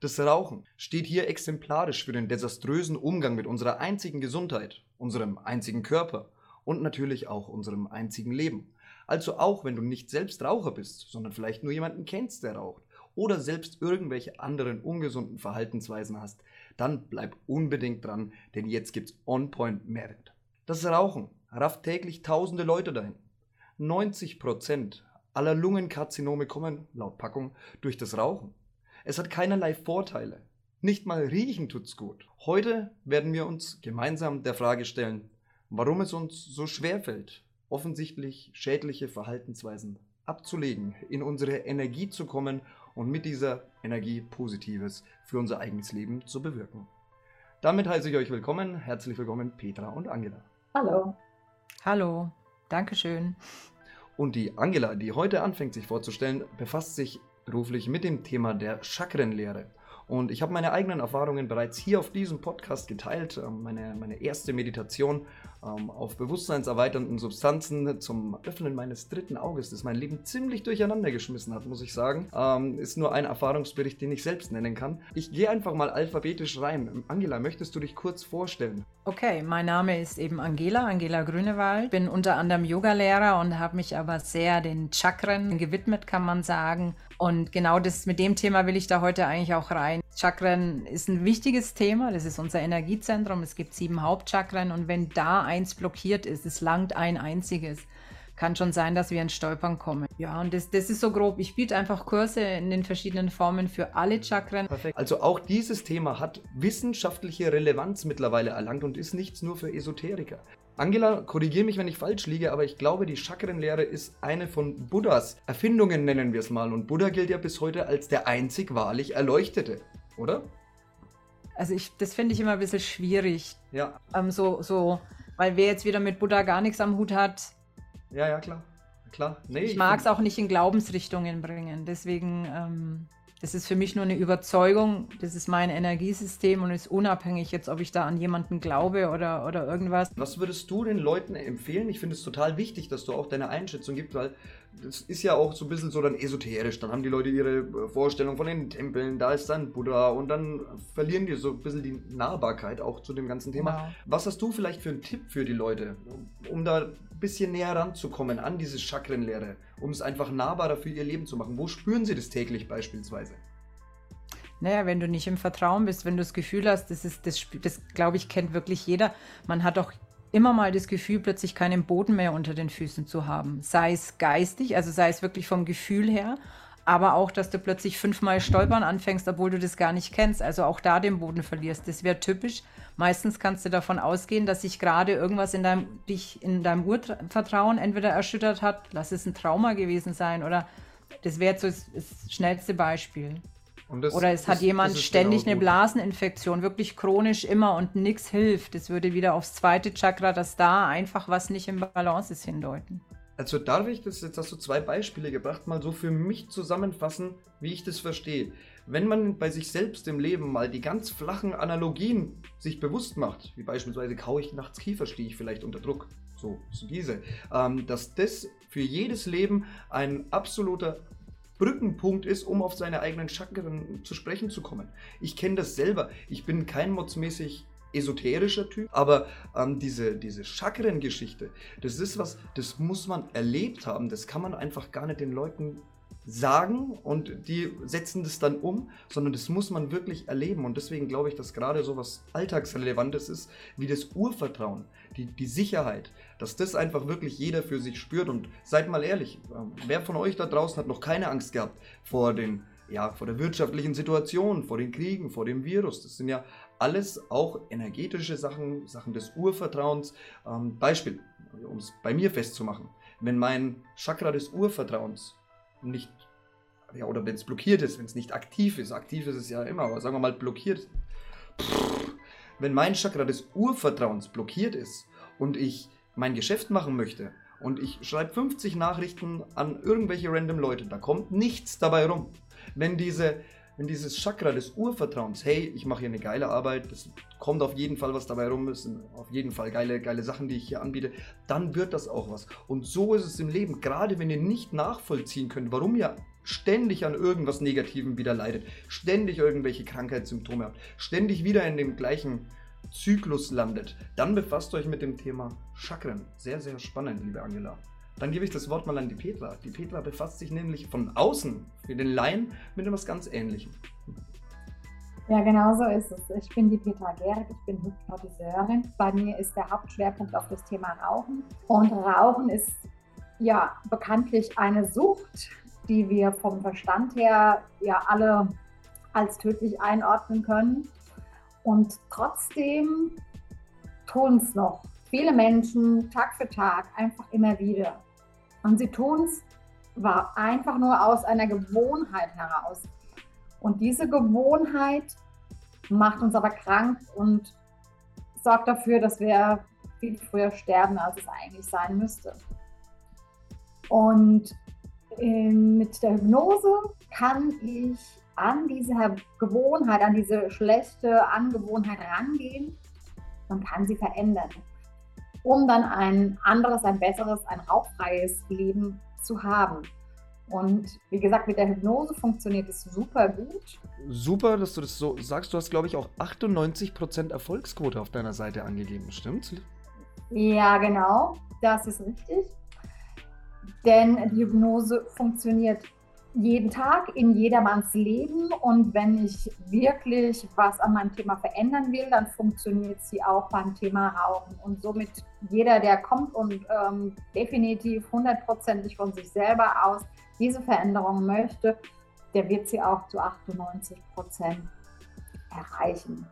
Das Rauchen steht hier exemplarisch für den desaströsen Umgang mit unserer einzigen Gesundheit, unserem einzigen Körper und natürlich auch unserem einzigen Leben. Also auch wenn du nicht selbst Raucher bist, sondern vielleicht nur jemanden kennst, der raucht oder selbst irgendwelche anderen ungesunden Verhaltensweisen hast, dann bleib unbedingt dran, denn jetzt gibt's On-Point Mehrwert. Das Rauchen rafft täglich tausende Leute dahin. 90% aller Lungenkarzinome kommen, laut Packung, durch das Rauchen. Es hat keinerlei Vorteile. Nicht mal riechen tut's gut. Heute werden wir uns gemeinsam der Frage stellen, warum es uns so schwer fällt, offensichtlich schädliche Verhaltensweisen abzulegen, in unsere Energie zu kommen und mit dieser Energie Positives für unser eigenes Leben zu bewirken. Damit heiße ich euch willkommen. Herzlich willkommen, Petra und Angela. Hallo. Hallo. Dankeschön. Und die Angela, die heute anfängt, sich vorzustellen, befasst sich beruflich mit dem Thema der Chakrenlehre. Und ich habe meine eigenen Erfahrungen bereits hier auf diesem Podcast geteilt. Ähm, meine, meine erste Meditation ähm, auf bewusstseinserweiternden Substanzen zum Öffnen meines dritten Auges, das mein Leben ziemlich durcheinander geschmissen hat, muss ich sagen, ähm, ist nur ein Erfahrungsbericht, den ich selbst nennen kann. Ich gehe einfach mal alphabetisch rein. Angela, möchtest du dich kurz vorstellen? Okay, mein Name ist eben Angela, Angela Grünewald. Bin unter anderem Yogalehrer und habe mich aber sehr den Chakren gewidmet, kann man sagen. Und genau das mit dem Thema will ich da heute eigentlich auch rein. Chakren ist ein wichtiges Thema. Das ist unser Energiezentrum. Es gibt sieben Hauptchakren und wenn da eins blockiert ist, es langt ein einziges, kann schon sein, dass wir ins Stolpern kommen. Ja, und das, das ist so grob. Ich biete einfach Kurse in den verschiedenen Formen für alle Chakren. Perfekt. Also auch dieses Thema hat wissenschaftliche Relevanz mittlerweile erlangt und ist nichts nur für Esoteriker. Angela, korrigiere mich, wenn ich falsch liege, aber ich glaube, die Chakrenlehre ist eine von Buddhas Erfindungen, nennen wir es mal. Und Buddha gilt ja bis heute als der einzig wahrlich Erleuchtete oder? Also ich, das finde ich immer ein bisschen schwierig. Ja. Ähm, so, so, weil wer jetzt wieder mit Buddha gar nichts am Hut hat. Ja, ja, klar. Klar. Nee, ich, ich mag es auch nicht in Glaubensrichtungen bringen. Deswegen, ähm, das ist für mich nur eine Überzeugung. Das ist mein Energiesystem und ist unabhängig jetzt, ob ich da an jemanden glaube oder, oder irgendwas. Was würdest du den Leuten empfehlen? Ich finde es total wichtig, dass du auch deine Einschätzung gibst, weil das ist ja auch so ein bisschen so dann esoterisch. Dann haben die Leute ihre äh, Vorstellung von den Tempeln, da ist dann Buddha und dann verlieren die so ein bisschen die Nahbarkeit auch zu dem ganzen Thema. Wow. Was hast du vielleicht für einen Tipp für die Leute, um da ein bisschen näher ranzukommen an diese Chakrenlehre, um es einfach nahbarer für ihr Leben zu machen? Wo spüren sie das täglich beispielsweise? Naja, wenn du nicht im Vertrauen bist, wenn du das Gefühl hast, das ist, das, das glaube ich, kennt wirklich jeder. Man hat auch immer mal das Gefühl, plötzlich keinen Boden mehr unter den Füßen zu haben. Sei es geistig, also sei es wirklich vom Gefühl her, aber auch, dass du plötzlich fünfmal stolpern anfängst, obwohl du das gar nicht kennst. Also auch da den Boden verlierst. Das wäre typisch. Meistens kannst du davon ausgehen, dass sich gerade irgendwas in deinem, dich in deinem Urvertrauen entweder erschüttert hat, lass es ein Trauma gewesen sein oder das wäre so das, das schnellste Beispiel. Oder es das, hat jemand ständig genau eine Blaseninfektion, wirklich chronisch immer und nichts hilft. Das würde wieder aufs zweite Chakra, dass da einfach was nicht im Balance ist, hindeuten. Also darf ich das, jetzt hast du zwei Beispiele gebracht, mal so für mich zusammenfassen, wie ich das verstehe. Wenn man bei sich selbst im Leben mal die ganz flachen Analogien sich bewusst macht, wie beispielsweise kaue ich nachts Kiefer, stehe ich vielleicht unter Druck, so, so diese, ähm, dass das für jedes Leben ein absoluter Brückenpunkt ist, um auf seine eigenen Chakren zu sprechen zu kommen. Ich kenne das selber. Ich bin kein modsmäßig esoterischer Typ, aber ähm, diese, diese Chakren-Geschichte, das ist was, das muss man erlebt haben. Das kann man einfach gar nicht den Leuten sagen und die setzen das dann um, sondern das muss man wirklich erleben. Und deswegen glaube ich, dass gerade so was Alltagsrelevantes ist, wie das Urvertrauen, die, die Sicherheit, dass das einfach wirklich jeder für sich spürt. Und seid mal ehrlich, ähm, wer von euch da draußen hat noch keine Angst gehabt vor den ja, vor der wirtschaftlichen Situation, vor den Kriegen, vor dem Virus. Das sind ja alles auch energetische Sachen, Sachen des Urvertrauens. Ähm, Beispiel, um es bei mir festzumachen. Wenn mein Chakra des Urvertrauens nicht, ja, oder wenn es blockiert ist, wenn es nicht aktiv ist, aktiv ist es ja immer, aber sagen wir mal blockiert, wenn mein Chakra des Urvertrauens blockiert ist und ich mein Geschäft machen möchte und ich schreibe 50 Nachrichten an irgendwelche random Leute, da kommt nichts dabei rum. Wenn diese wenn dieses Chakra des Urvertrauens, hey, ich mache hier eine geile Arbeit, es kommt auf jeden Fall was dabei rum, es sind auf jeden Fall geile, geile Sachen, die ich hier anbiete, dann wird das auch was. Und so ist es im Leben, gerade wenn ihr nicht nachvollziehen könnt, warum ihr ständig an irgendwas Negativem wieder leidet, ständig irgendwelche Krankheitssymptome habt, ständig wieder in dem gleichen Zyklus landet, dann befasst euch mit dem Thema Chakren. Sehr, sehr spannend, liebe Angela. Dann gebe ich das Wort mal an die Petra. Die Petra befasst sich nämlich von außen für den Laien mit etwas ganz Ähnlichem. Ja, genau so ist es. Ich bin die Petra Gerrit, ich bin Hypnotiseurin. Bei mir ist der Hauptschwerpunkt auf das Thema Rauchen. Und Rauchen ist ja bekanntlich eine Sucht, die wir vom Verstand her ja alle als tödlich einordnen können. Und trotzdem tun es noch viele Menschen Tag für Tag einfach immer wieder. Und sie tun es einfach nur aus einer Gewohnheit heraus. Und diese Gewohnheit macht uns aber krank und sorgt dafür, dass wir viel früher sterben, als es eigentlich sein müsste. Und in, mit der Hypnose kann ich an diese Gewohnheit, an diese schlechte Angewohnheit rangehen und kann sie verändern, um dann ein anderes, ein besseres, ein rauchfreies Leben zu haben. Und wie gesagt, mit der Hypnose funktioniert es super gut. Super, dass du das so sagst. Du hast, glaube ich, auch 98% Erfolgsquote auf deiner Seite angegeben, stimmt's? Ja, genau. Das ist richtig. Denn die Hypnose funktioniert jeden Tag in jedermanns Leben und wenn ich wirklich was an meinem Thema verändern will, dann funktioniert sie auch beim Thema Rauchen. Und somit jeder, der kommt und ähm, definitiv hundertprozentig von sich selber aus diese Veränderung möchte, der wird sie auch zu 98 Prozent erreichen.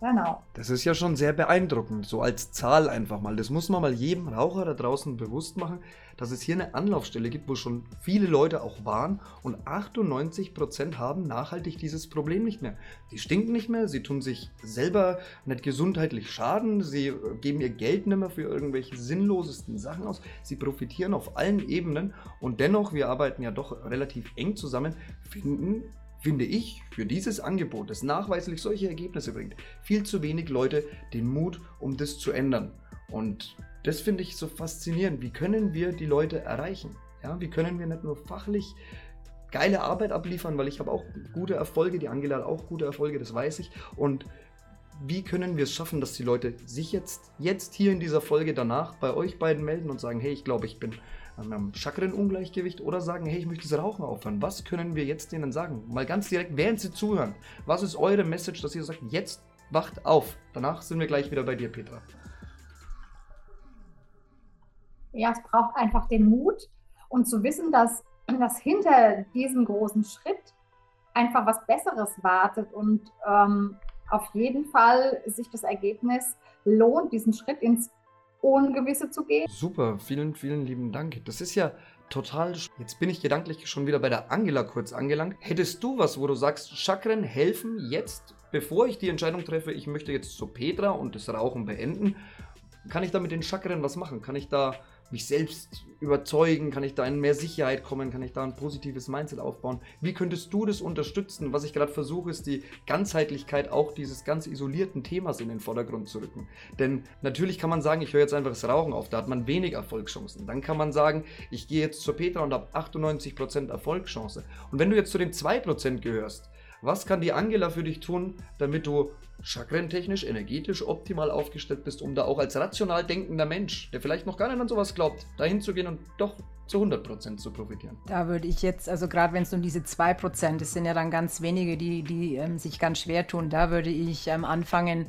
Genau. Das ist ja schon sehr beeindruckend, so als Zahl einfach mal. Das muss man mal jedem Raucher da draußen bewusst machen, dass es hier eine Anlaufstelle gibt, wo schon viele Leute auch waren und 98% haben nachhaltig dieses Problem nicht mehr. Sie stinken nicht mehr, sie tun sich selber nicht gesundheitlich schaden, sie geben ihr Geld nicht mehr für irgendwelche sinnlosesten Sachen aus, sie profitieren auf allen Ebenen und dennoch, wir arbeiten ja doch relativ eng zusammen, finden finde ich, für dieses Angebot, das nachweislich solche Ergebnisse bringt, viel zu wenig Leute den Mut, um das zu ändern. Und das finde ich so faszinierend. Wie können wir die Leute erreichen? Ja, wie können wir nicht nur fachlich geile Arbeit abliefern, weil ich habe auch gute Erfolge, die Angela hat auch gute Erfolge, das weiß ich. Und wie können wir es schaffen, dass die Leute sich jetzt, jetzt hier in dieser Folge danach bei euch beiden melden und sagen, hey, ich glaube, ich bin am Chakrenungleichgewicht oder sagen, hey, ich möchte das Rauchen aufhören. Was können wir jetzt denen sagen? Mal ganz direkt, während sie zuhören. Was ist eure Message, dass ihr sagt, jetzt wacht auf? Danach sind wir gleich wieder bei dir, Petra. Ja, es braucht einfach den Mut und zu wissen, dass, dass hinter diesem großen Schritt einfach was Besseres wartet und ähm, auf jeden Fall sich das Ergebnis lohnt, diesen Schritt ins Ungewisse zu gehen. Super, vielen, vielen lieben Dank. Das ist ja total. Jetzt bin ich gedanklich schon wieder bei der Angela kurz angelangt. Hättest du was, wo du sagst, Chakren helfen jetzt, bevor ich die Entscheidung treffe, ich möchte jetzt zu Petra und das Rauchen beenden? Kann ich da mit den Chakren was machen? Kann ich da mich selbst überzeugen? Kann ich da in mehr Sicherheit kommen? Kann ich da ein positives Mindset aufbauen? Wie könntest du das unterstützen? Was ich gerade versuche, ist die Ganzheitlichkeit auch dieses ganz isolierten Themas in den Vordergrund zu rücken. Denn natürlich kann man sagen, ich höre jetzt einfach das Rauchen auf, da hat man wenig Erfolgschancen. Dann kann man sagen, ich gehe jetzt zur Petra und habe 98% Erfolgschance. Und wenn du jetzt zu den 2% gehörst, was kann die Angela für dich tun, damit du chakrentechnisch, energetisch optimal aufgestellt bist, um da auch als rational denkender Mensch, der vielleicht noch gar nicht an sowas glaubt, dahin zu gehen und doch zu 100% zu profitieren? Da würde ich jetzt, also gerade wenn es um diese 2%, das sind ja dann ganz wenige, die, die ähm, sich ganz schwer tun, da würde ich ähm, anfangen,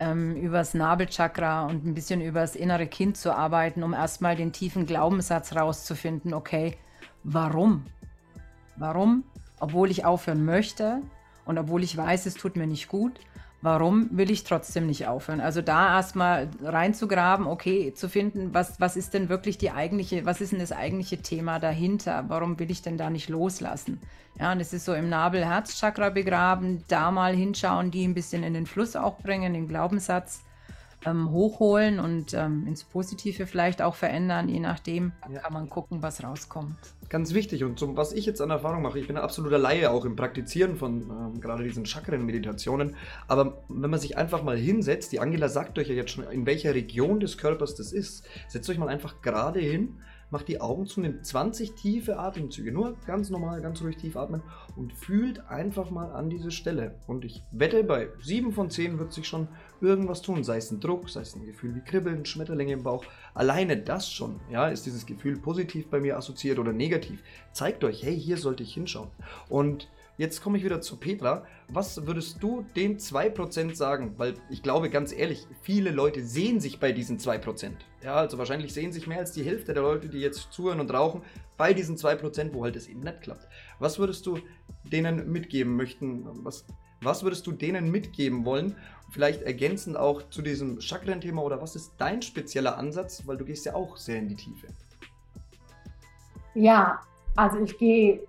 ähm, übers Nabelchakra und ein bisschen übers innere Kind zu arbeiten, um erstmal den tiefen Glaubenssatz rauszufinden, okay, warum? Warum obwohl ich aufhören möchte und obwohl ich weiß, es tut mir nicht gut, warum will ich trotzdem nicht aufhören? Also da erstmal reinzugraben, okay, zu finden, was, was ist denn wirklich die eigentliche, was ist denn das eigentliche Thema dahinter? Warum will ich denn da nicht loslassen? Ja, und es ist so im Nabel-Herz-Chakra begraben, da mal hinschauen, die ein bisschen in den Fluss auch bringen, den Glaubenssatz ähm, hochholen und ähm, ins Positive vielleicht auch verändern, je nachdem, ja. kann man gucken, was rauskommt. Ganz wichtig und zum, was ich jetzt an Erfahrung mache, ich bin ein absoluter Laie auch im Praktizieren von ähm, gerade diesen Chakren-Meditationen, aber wenn man sich einfach mal hinsetzt, die Angela sagt euch ja jetzt schon, in welcher Region des Körpers das ist, setzt euch mal einfach gerade hin, macht die Augen zu, nimmt 20 tiefe Atemzüge, nur ganz normal, ganz ruhig tief atmen und fühlt einfach mal an diese Stelle. Und ich wette, bei 7 von 10 wird sich schon irgendwas tun, sei es ein Druck, sei es ein Gefühl wie Kribbeln, Schmetterlinge im Bauch. Alleine das schon, ja, ist dieses Gefühl positiv bei mir assoziiert oder negativ. Zeigt euch, hey, hier sollte ich hinschauen. Und Jetzt komme ich wieder zu Petra. Was würdest du den 2% sagen? Weil ich glaube, ganz ehrlich, viele Leute sehen sich bei diesen 2%. Ja, also wahrscheinlich sehen sich mehr als die Hälfte der Leute, die jetzt zuhören und rauchen, bei diesen 2%, wo halt das eben nicht klappt. Was würdest du denen mitgeben möchten? Was, was würdest du denen mitgeben wollen? Vielleicht ergänzend auch zu diesem Chakren-Thema oder was ist dein spezieller Ansatz? Weil du gehst ja auch sehr in die Tiefe. Ja, also ich gehe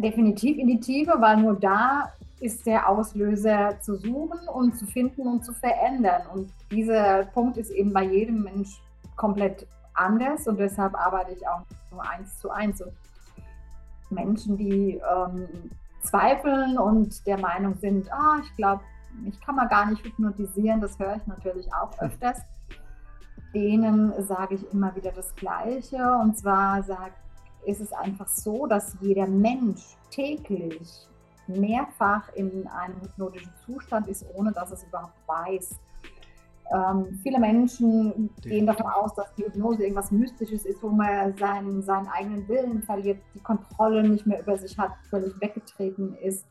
definitiv in die Tiefe, weil nur da ist der Auslöser zu suchen und zu finden und zu verändern. Und dieser Punkt ist eben bei jedem Mensch komplett anders und deshalb arbeite ich auch nur eins zu eins. Und Menschen, die ähm, zweifeln und der Meinung sind, ah, ich glaube, ich kann mal gar nicht hypnotisieren, das höre ich natürlich auch öfters. Denen sage ich immer wieder das Gleiche. Und zwar sage ist es einfach so, dass jeder Mensch täglich mehrfach in einem hypnotischen Zustand ist, ohne dass es überhaupt weiß. Ähm, viele Menschen gehen davon aus, dass die Hypnose irgendwas Mystisches ist, wo man seinen, seinen eigenen Willen verliert, die Kontrolle nicht mehr über sich hat, völlig weggetreten ist.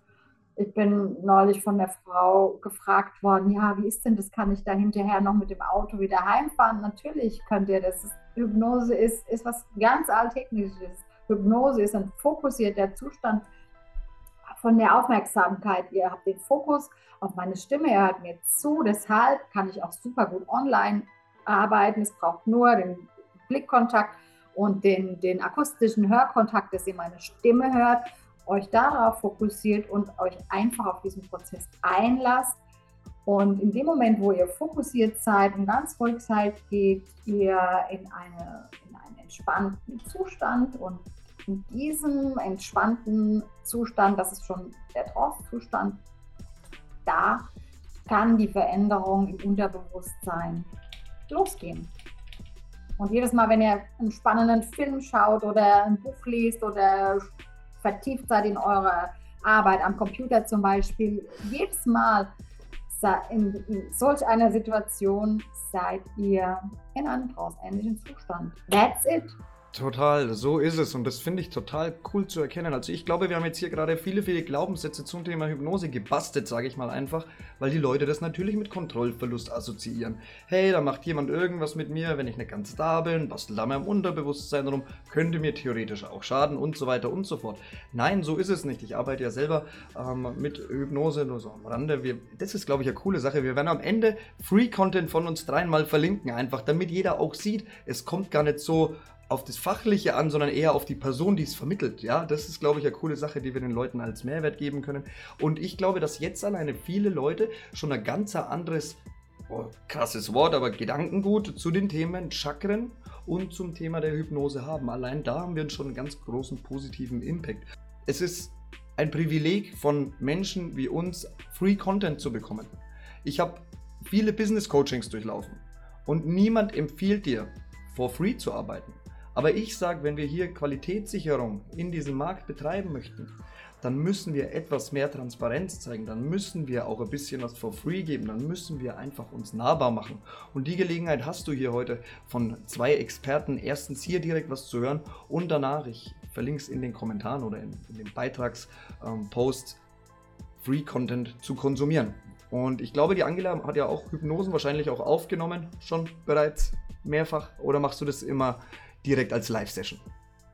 Ich bin neulich von der Frau gefragt worden, ja, wie ist denn das? Kann ich da hinterher noch mit dem Auto wieder heimfahren? Natürlich könnt ihr das. Hypnose ist, ist was ganz Alltägliches. Hypnose ist ein fokussierter Zustand von der Aufmerksamkeit. Ihr habt den Fokus auf meine Stimme, ihr hört mir zu. Deshalb kann ich auch super gut online arbeiten. Es braucht nur den Blickkontakt und den, den akustischen Hörkontakt, dass ihr meine Stimme hört euch darauf fokussiert und euch einfach auf diesen Prozess einlasst. Und in dem Moment, wo ihr fokussiert seid und ganz ruhig seid, geht ihr in, eine, in einen entspannten Zustand. Und in diesem entspannten Zustand, das ist schon der Trance-Zustand, da kann die Veränderung im Unterbewusstsein losgehen. Und jedes Mal, wenn ihr einen spannenden Film schaut oder ein Buch liest oder vertieft seid in eurer Arbeit am Computer zum Beispiel, jedes Mal in, in solch einer Situation seid ihr in einem trausähnlichen Zustand. That's it. Total, so ist es und das finde ich total cool zu erkennen. Also ich glaube, wir haben jetzt hier gerade viele, viele Glaubenssätze zum Thema Hypnose gebastelt, sage ich mal einfach, weil die Leute das natürlich mit Kontrollverlust assoziieren. Hey, da macht jemand irgendwas mit mir, wenn ich nicht ganz da bin, bastelt da im Unterbewusstsein rum, könnte mir theoretisch auch schaden und so weiter und so fort. Nein, so ist es nicht. Ich arbeite ja selber ähm, mit Hypnose nur so am Rande. Wir, das ist, glaube ich, eine coole Sache. Wir werden am Ende Free-Content von uns dreimal verlinken, einfach damit jeder auch sieht, es kommt gar nicht so auf das Fachliche an, sondern eher auf die Person, die es vermittelt. Ja, das ist, glaube ich, eine coole Sache, die wir den Leuten als Mehrwert geben können. Und ich glaube, dass jetzt alleine viele Leute schon ein ganz anderes, oh, krasses Wort, aber Gedankengut zu den Themen Chakren und zum Thema der Hypnose haben. Allein da haben wir schon einen ganz großen positiven Impact. Es ist ein Privileg von Menschen wie uns, Free Content zu bekommen. Ich habe viele Business Coachings durchlaufen und niemand empfiehlt dir, for free zu arbeiten. Aber ich sage, wenn wir hier Qualitätssicherung in diesem Markt betreiben möchten, dann müssen wir etwas mehr Transparenz zeigen, dann müssen wir auch ein bisschen was for free geben, dann müssen wir einfach uns nahbar machen. Und die Gelegenheit hast du hier heute von zwei Experten, erstens hier direkt was zu hören und danach, ich verlinke es in den Kommentaren oder in, in den Beitragspost, ähm, Free Content zu konsumieren. Und ich glaube, die Angela hat ja auch Hypnosen wahrscheinlich auch aufgenommen, schon bereits mehrfach. Oder machst du das immer direkt als Live-Session.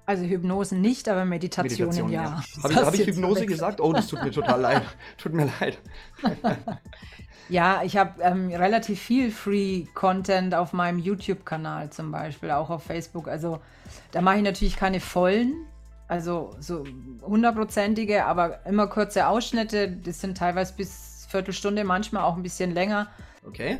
Also Hypnosen nicht, aber Meditationen Meditation, ja. ja. Habe ich, hab ich Hypnose gesagt? Oh, das tut mir total leid. Tut mir leid. ja, ich habe ähm, relativ viel Free-Content auf meinem YouTube-Kanal zum Beispiel, auch auf Facebook. Also da mache ich natürlich keine vollen, also so hundertprozentige, aber immer kurze Ausschnitte. Das sind teilweise bis Viertelstunde, manchmal auch ein bisschen länger. Okay.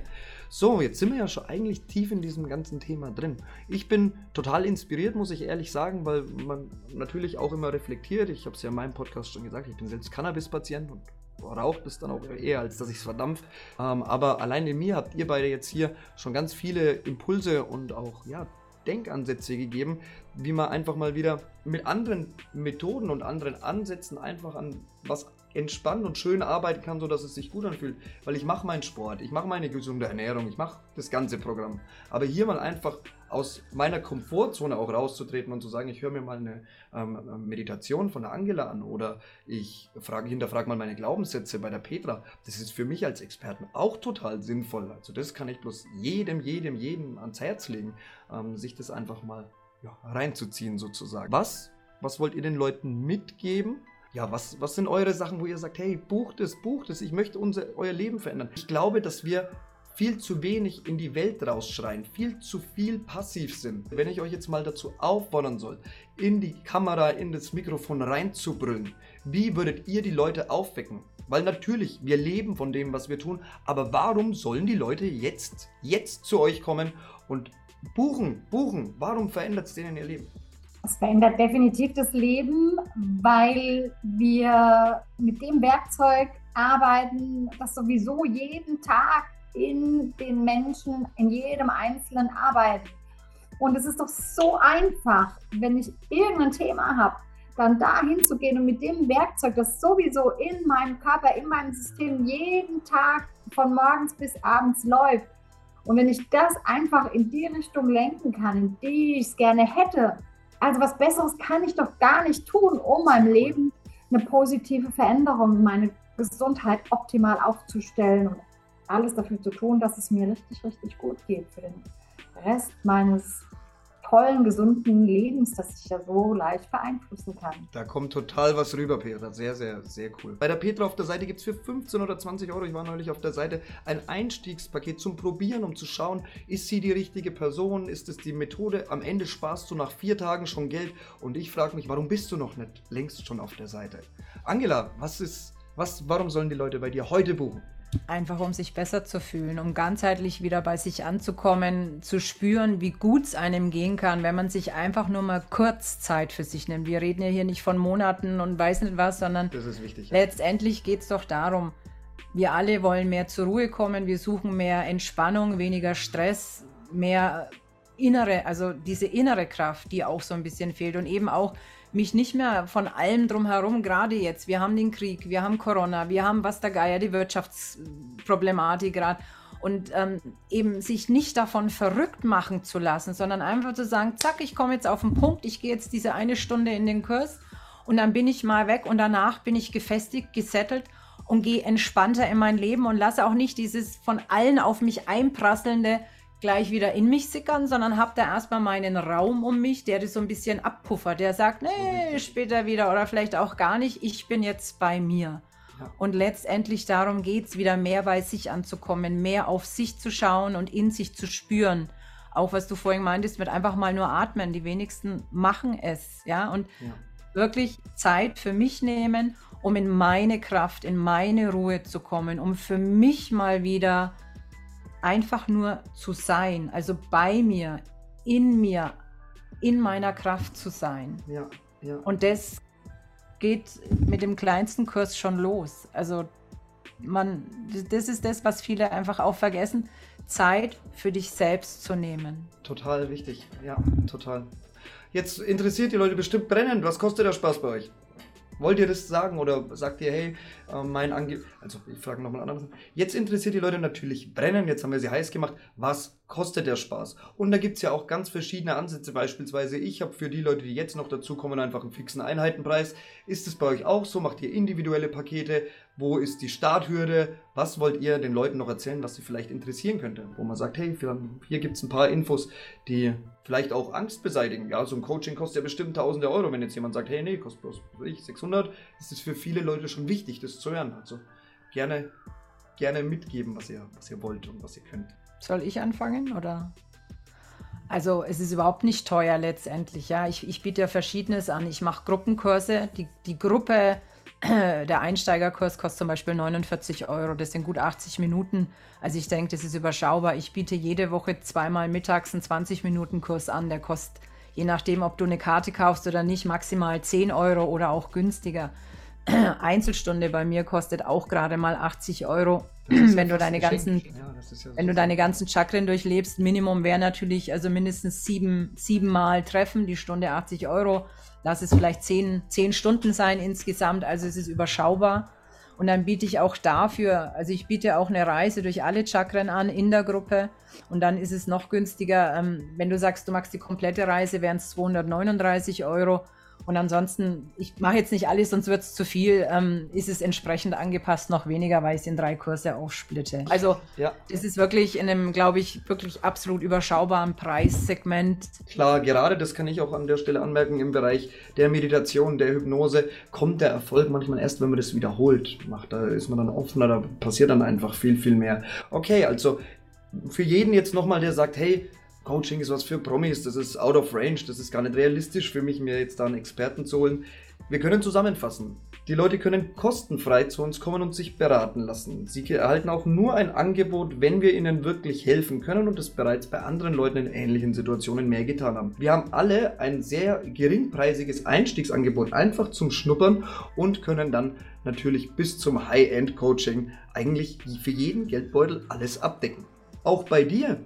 So, jetzt sind wir ja schon eigentlich tief in diesem ganzen Thema drin. Ich bin total inspiriert, muss ich ehrlich sagen, weil man natürlich auch immer reflektiert. Ich habe es ja in meinem Podcast schon gesagt, ich bin selbst Cannabis-Patient und raucht es dann auch eher, als dass ich es verdampft. Ähm, aber allein in mir habt ihr beide jetzt hier schon ganz viele Impulse und auch ja, Denkansätze gegeben, wie man einfach mal wieder mit anderen Methoden und anderen Ansätzen einfach an was entspannt und schön arbeiten kann, sodass es sich gut anfühlt. Weil ich mache meinen Sport, ich mache meine gesunde Ernährung, ich mache das ganze Programm. Aber hier mal einfach aus meiner Komfortzone auch rauszutreten und zu sagen, ich höre mir mal eine ähm, Meditation von der Angela an oder ich frage, hinterfrage mal meine Glaubenssätze bei der Petra. Das ist für mich als Experten auch total sinnvoll. Also das kann ich bloß jedem, jedem, jedem ans Herz legen, ähm, sich das einfach mal ja, reinzuziehen sozusagen. Was, was wollt ihr den Leuten mitgeben? Ja, was, was sind eure Sachen, wo ihr sagt, hey, bucht es, bucht es, ich möchte unser, euer Leben verändern. Ich glaube, dass wir viel zu wenig in die Welt rausschreien, viel zu viel passiv sind. Wenn ich euch jetzt mal dazu auffordern soll, in die Kamera, in das Mikrofon reinzubrüllen, wie würdet ihr die Leute aufwecken? Weil natürlich, wir leben von dem, was wir tun, aber warum sollen die Leute jetzt, jetzt zu euch kommen und buchen, buchen? Warum verändert es denen ihr Leben? Es verändert definitiv das Leben, weil wir mit dem Werkzeug arbeiten, das sowieso jeden Tag in den Menschen, in jedem Einzelnen arbeitet. Und es ist doch so einfach, wenn ich irgendein Thema habe, dann dahin zu gehen und mit dem Werkzeug, das sowieso in meinem Körper, in meinem System jeden Tag von morgens bis abends läuft. Und wenn ich das einfach in die Richtung lenken kann, in die ich es gerne hätte, also was Besseres kann ich doch gar nicht tun, um meinem Leben eine positive Veränderung, meine Gesundheit optimal aufzustellen und alles dafür zu tun, dass es mir richtig, richtig gut geht für den Rest meines tollen, gesunden Lebens, das ich ja so leicht beeinflussen kann. Da kommt total was rüber, Petra. Sehr, sehr, sehr cool. Bei der Petra auf der Seite gibt es für 15 oder 20 Euro, ich war neulich auf der Seite, ein Einstiegspaket zum Probieren, um zu schauen, ist sie die richtige Person, ist es die Methode. Am Ende sparst du nach vier Tagen schon Geld und ich frage mich, warum bist du noch nicht längst schon auf der Seite? Angela, was ist, was, warum sollen die Leute bei dir heute buchen? Einfach um sich besser zu fühlen, um ganzheitlich wieder bei sich anzukommen, zu spüren, wie gut es einem gehen kann, wenn man sich einfach nur mal kurz Zeit für sich nimmt. Wir reden ja hier nicht von Monaten und weiß nicht was, sondern wichtig, ja. letztendlich geht es doch darum, wir alle wollen mehr zur Ruhe kommen, wir suchen mehr Entspannung, weniger Stress, mehr innere, also diese innere Kraft, die auch so ein bisschen fehlt und eben auch mich nicht mehr von allem drumherum, gerade jetzt, wir haben den Krieg, wir haben Corona, wir haben was der Geier, die Wirtschaftsproblematik gerade und ähm, eben sich nicht davon verrückt machen zu lassen, sondern einfach zu sagen, zack, ich komme jetzt auf den Punkt, ich gehe jetzt diese eine Stunde in den Kurs und dann bin ich mal weg und danach bin ich gefestigt, gesettelt und gehe entspannter in mein Leben und lasse auch nicht dieses von allen auf mich einprasselnde, gleich wieder in mich sickern, sondern habe da erstmal meinen Raum um mich, der das so ein bisschen abpuffert, der sagt, nee, später wieder oder vielleicht auch gar nicht, ich bin jetzt bei mir. Ja. Und letztendlich darum geht es, wieder mehr bei sich anzukommen, mehr auf sich zu schauen und in sich zu spüren. Auch was du vorhin meintest, mit einfach mal nur atmen. Die wenigsten machen es, ja. Und ja. wirklich Zeit für mich nehmen, um in meine Kraft, in meine Ruhe zu kommen, um für mich mal wieder einfach nur zu sein, also bei mir, in mir, in meiner Kraft zu sein. Ja, ja. Und das geht mit dem kleinsten Kurs schon los. Also man, das ist das, was viele einfach auch vergessen, Zeit für dich selbst zu nehmen. Total wichtig, ja, total. Jetzt interessiert die Leute bestimmt brennend. Was kostet der Spaß bei euch? Wollt ihr das sagen oder sagt ihr, hey, äh, mein Angebot, also ich frage nochmal anders. Jetzt interessiert die Leute natürlich brennen, jetzt haben wir sie heiß gemacht, was kostet der Spaß? Und da gibt es ja auch ganz verschiedene Ansätze, beispielsweise ich habe für die Leute, die jetzt noch dazukommen, einfach einen fixen Einheitenpreis. Ist es bei euch auch so? Macht ihr individuelle Pakete? Wo ist die Starthürde? Was wollt ihr den Leuten noch erzählen, was sie vielleicht interessieren könnte? Wo man sagt, hey, hier gibt es ein paar Infos, die vielleicht auch Angst beseitigen. Ja, so ein Coaching kostet ja bestimmt tausende Euro. Wenn jetzt jemand sagt, hey, nee, kostet bloß ich, 600, ist es für viele Leute schon wichtig, das zu hören. Also gerne, gerne mitgeben, was ihr, was ihr wollt und was ihr könnt. Soll ich anfangen oder? Also es ist überhaupt nicht teuer letztendlich. Ja, ich, ich biete ja Verschiedenes an. Ich mache Gruppenkurse. Die, die Gruppe der Einsteigerkurs kostet zum Beispiel 49 Euro. Das sind gut 80 Minuten. Also ich denke, das ist überschaubar. Ich biete jede Woche zweimal mittags einen 20-Minuten-Kurs an. Der kostet, je nachdem, ob du eine Karte kaufst oder nicht, maximal 10 Euro oder auch günstiger. Einzelstunde bei mir kostet auch gerade mal 80 Euro. Wenn du deine ganzen, ja, ja wenn du deine ganzen Chakren durchlebst, Minimum wäre natürlich also mindestens sieben, sieben Mal treffen, die Stunde 80 Euro. Lass es vielleicht zehn, zehn Stunden sein insgesamt, also es ist überschaubar. Und dann biete ich auch dafür, also ich biete auch eine Reise durch alle Chakren an in der Gruppe. Und dann ist es noch günstiger, ähm, wenn du sagst, du magst die komplette Reise, wären es 239 Euro. Und ansonsten, ich mache jetzt nicht alles, sonst wird es zu viel, ähm, ist es entsprechend angepasst, noch weniger, weil ich es in drei Kurse aufsplitte. Also ja. das ist wirklich in einem, glaube ich, wirklich absolut überschaubaren Preissegment. Klar, gerade das kann ich auch an der Stelle anmerken, im Bereich der Meditation, der Hypnose, kommt der Erfolg manchmal erst, wenn man das wiederholt macht. Da ist man dann offener, da passiert dann einfach viel, viel mehr. Okay, also für jeden jetzt nochmal, der sagt, hey, Coaching ist was für Promis, das ist out of range, das ist gar nicht realistisch für mich, mir jetzt da einen Experten zu holen. Wir können zusammenfassen. Die Leute können kostenfrei zu uns kommen und sich beraten lassen. Sie erhalten auch nur ein Angebot, wenn wir ihnen wirklich helfen können und es bereits bei anderen Leuten in ähnlichen Situationen mehr getan haben. Wir haben alle ein sehr geringpreisiges Einstiegsangebot einfach zum Schnuppern und können dann natürlich bis zum High-End-Coaching eigentlich für jeden Geldbeutel alles abdecken. Auch bei dir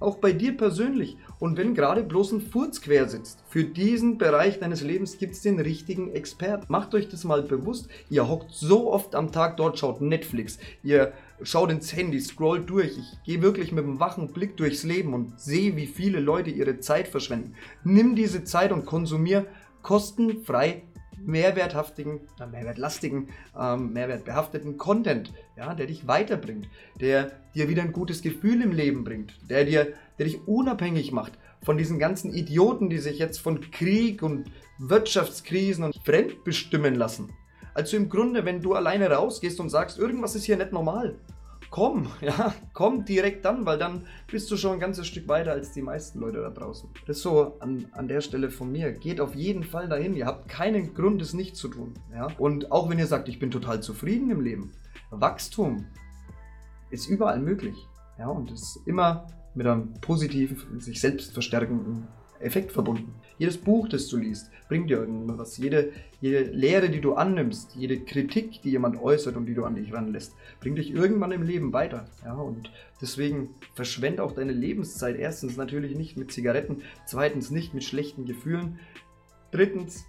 auch bei dir persönlich. Und wenn gerade bloß ein Furz quer sitzt, für diesen Bereich deines Lebens gibt es den richtigen Experten. Macht euch das mal bewusst. Ihr hockt so oft am Tag dort, schaut Netflix, ihr schaut ins Handy, scrollt durch. Ich gehe wirklich mit einem wachen Blick durchs Leben und sehe, wie viele Leute ihre Zeit verschwenden. Nimm diese Zeit und konsumier kostenfrei mehrwerthaftigen, äh, mehrwertlastigen, ähm, mehrwertbehafteten Content, ja, der dich weiterbringt, der dir wieder ein gutes Gefühl im Leben bringt, der dir, der dich unabhängig macht von diesen ganzen Idioten, die sich jetzt von Krieg und Wirtschaftskrisen und fremd bestimmen lassen. Also im Grunde, wenn du alleine rausgehst und sagst, irgendwas ist hier nicht normal, komm, ja, komm direkt dann, weil dann bist du schon ein ganzes Stück weiter als die meisten Leute da draußen. Das ist so an, an der Stelle von mir. Geht auf jeden Fall dahin. Ihr habt keinen Grund, es nicht zu tun. Ja? Und auch wenn ihr sagt, ich bin total zufrieden im Leben, Wachstum ist überall möglich. Ja, und ist immer mit einem positiven, sich selbst verstärkenden Effekt verbunden. Jedes Buch, das du liest, bringt dir irgendwas. Jede, jede Lehre, die du annimmst, jede Kritik, die jemand äußert und die du an dich ranlässt, bringt dich irgendwann im Leben weiter. Ja, und deswegen verschwende auch deine Lebenszeit. Erstens natürlich nicht mit Zigaretten, zweitens nicht mit schlechten Gefühlen, drittens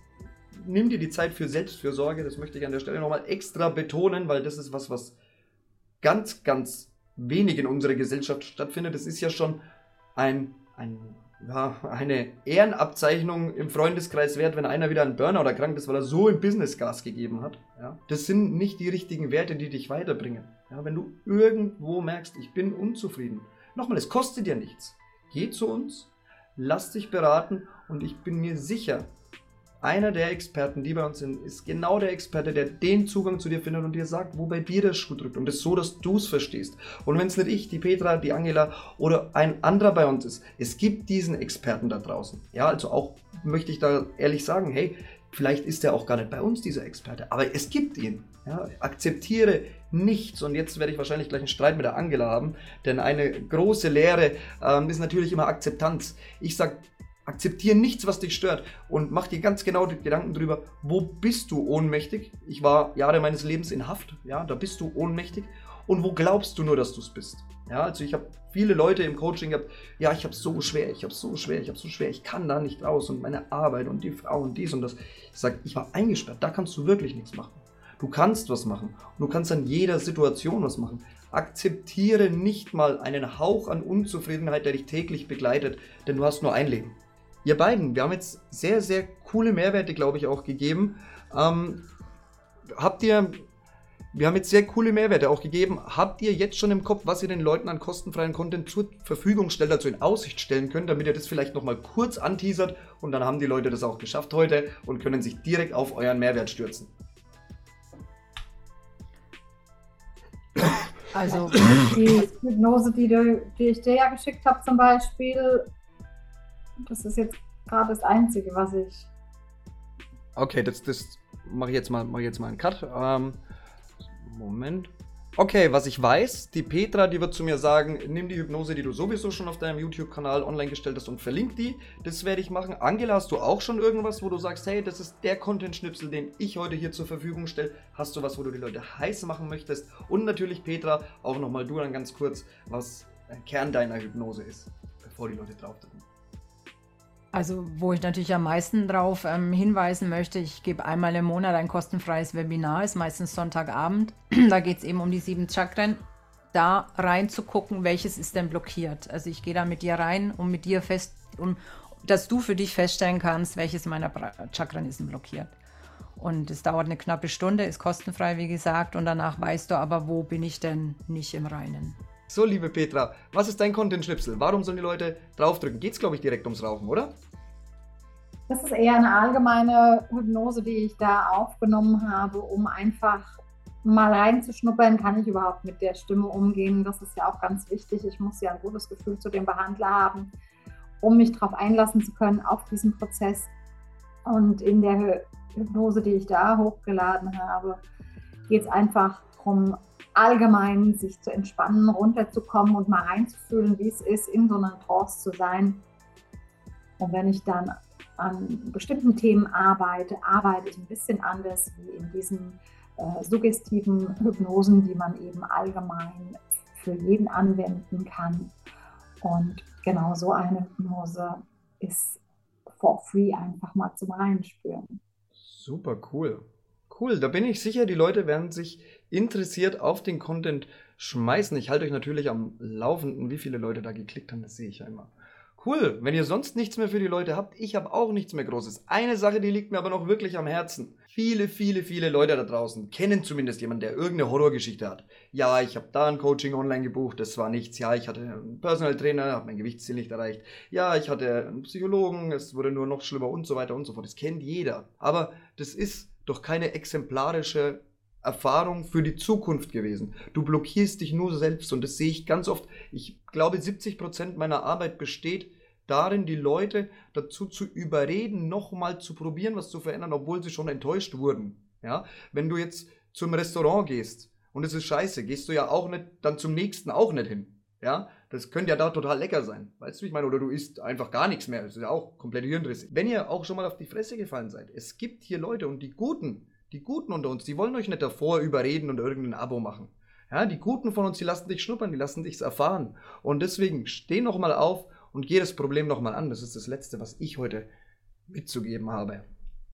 nimm dir die Zeit für Selbstfürsorge. Das möchte ich an der Stelle nochmal extra betonen, weil das ist was, was ganz, ganz wenig in unserer Gesellschaft stattfindet. Das ist ja schon ein, ein ja, eine Ehrenabzeichnung im Freundeskreis wert, wenn einer wieder ein Burnout erkrankt ist, weil er so im Business Gas gegeben hat. Ja, das sind nicht die richtigen Werte, die dich weiterbringen. Ja, wenn du irgendwo merkst, ich bin unzufrieden, nochmal, es kostet dir nichts. Geh zu uns, lass dich beraten und ich bin mir sicher, einer der Experten, die bei uns sind, ist genau der Experte, der den Zugang zu dir findet und dir sagt, wo bei dir der Schuh drückt. Und das so, dass du es verstehst. Und wenn es nicht ich, die Petra, die Angela oder ein anderer bei uns ist, es gibt diesen Experten da draußen. Ja, also auch möchte ich da ehrlich sagen, hey, vielleicht ist er auch gar nicht bei uns, dieser Experte, aber es gibt ihn. Ja, akzeptiere nichts. Und jetzt werde ich wahrscheinlich gleich einen Streit mit der Angela haben, denn eine große Lehre ähm, ist natürlich immer Akzeptanz. Ich sage, Akzeptiere nichts, was dich stört und mach dir ganz genau die Gedanken darüber, wo bist du ohnmächtig? Ich war Jahre meines Lebens in Haft, ja, da bist du ohnmächtig. Und wo glaubst du nur, dass du es bist? Ja, also ich habe viele Leute im Coaching gehabt, ja, ich habe so schwer, ich habe so schwer, ich habe so schwer, ich kann da nicht raus und meine Arbeit und die Frau und dies und das. Ich sage, ich war eingesperrt, da kannst du wirklich nichts machen. Du kannst was machen und du kannst an jeder Situation was machen. Akzeptiere nicht mal einen Hauch an Unzufriedenheit, der dich täglich begleitet, denn du hast nur ein Leben. Ihr beiden, wir haben jetzt sehr, sehr coole Mehrwerte, glaube ich, auch gegeben. Ähm, habt ihr, wir haben jetzt sehr coole Mehrwerte auch gegeben. Habt ihr jetzt schon im Kopf, was ihr den Leuten an kostenfreien Content zur Verfügung stellt, dazu in Aussicht stellen könnt, damit ihr das vielleicht nochmal kurz anteasert und dann haben die Leute das auch geschafft heute und können sich direkt auf euren Mehrwert stürzen? Also die Hypnose, die, die ich dir ja geschickt habe zum Beispiel, das ist jetzt gerade das Einzige, was ich. Okay, das, das mache ich jetzt mal, mache jetzt mal einen Cut. Ähm, Moment. Okay, was ich weiß, die Petra, die wird zu mir sagen, nimm die Hypnose, die du sowieso schon auf deinem YouTube-Kanal online gestellt hast und verlink die. Das werde ich machen. Angela, hast du auch schon irgendwas, wo du sagst, hey, das ist der Content-Schnipsel, den ich heute hier zur Verfügung stelle? Hast du was, wo du die Leute heiß machen möchtest? Und natürlich, Petra, auch nochmal du dann ganz kurz, was der Kern deiner Hypnose ist, bevor die Leute drauf drücken. Also, wo ich natürlich am meisten darauf ähm, hinweisen möchte, ich gebe einmal im Monat ein kostenfreies Webinar, ist meistens Sonntagabend. da geht es eben um die sieben Chakren. Da reinzugucken, welches ist denn blockiert. Also ich gehe da mit dir rein, um mit dir fest, um, dass du für dich feststellen kannst, welches meiner Chakren ist denn blockiert. Und es dauert eine knappe Stunde, ist kostenfrei, wie gesagt, und danach weißt du aber, wo bin ich denn nicht im Reinen. So, liebe Petra, was ist dein Content-Schnipsel? Warum sollen die Leute draufdrücken? Geht es, glaube ich, direkt ums Rauchen, oder? Das ist eher eine allgemeine Hypnose, die ich da aufgenommen habe, um einfach mal reinzuschnuppern, kann ich überhaupt mit der Stimme umgehen. Das ist ja auch ganz wichtig. Ich muss ja ein gutes Gefühl zu dem Behandler haben, um mich darauf einlassen zu können, auf diesen Prozess. Und in der Hypnose, die ich da hochgeladen habe, geht es einfach darum, allgemein sich zu entspannen, runterzukommen und mal reinzufühlen, wie es ist, in so einer Trance zu sein. Und wenn ich dann an bestimmten Themen arbeite, arbeite ich ein bisschen anders wie in diesen äh, suggestiven Hypnosen, die man eben allgemein für jeden anwenden kann. Und genau so eine Hypnose ist for free einfach mal zum Reinspüren. Super cool. Cool, da bin ich sicher, die Leute werden sich interessiert auf den Content schmeißen. Ich halte euch natürlich am Laufenden, wie viele Leute da geklickt haben, das sehe ich ja immer. Cool, wenn ihr sonst nichts mehr für die Leute habt, ich habe auch nichts mehr Großes. Eine Sache, die liegt mir aber noch wirklich am Herzen. Viele, viele, viele Leute da draußen kennen zumindest jemanden, der irgendeine Horrorgeschichte hat. Ja, ich habe da ein Coaching online gebucht, das war nichts. Ja, ich hatte einen Personal Trainer, habe mein Gewichtsziel nicht erreicht. Ja, ich hatte einen Psychologen, es wurde nur noch schlimmer und so weiter und so fort. Das kennt jeder. Aber das ist doch keine exemplarische Erfahrung für die Zukunft gewesen. Du blockierst dich nur selbst und das sehe ich ganz oft. Ich glaube, 70 Prozent meiner Arbeit besteht darin, die Leute dazu zu überreden, nochmal zu probieren, was zu verändern, obwohl sie schon enttäuscht wurden. Ja? Wenn du jetzt zum Restaurant gehst und es ist scheiße, gehst du ja auch nicht, dann zum nächsten auch nicht hin. Ja, das könnte ja da total lecker sein. Weißt du, wie ich meine? Oder du isst einfach gar nichts mehr. Das ist ja auch komplett hirnrissig. Wenn ihr auch schon mal auf die Fresse gefallen seid, es gibt hier Leute und die Guten, die Guten unter uns, die wollen euch nicht davor überreden und irgendein Abo machen. Ja, die Guten von uns, die lassen dich schnuppern, die lassen dich erfahren. Und deswegen steh nochmal auf und geh das Problem nochmal an. Das ist das Letzte, was ich heute mitzugeben habe.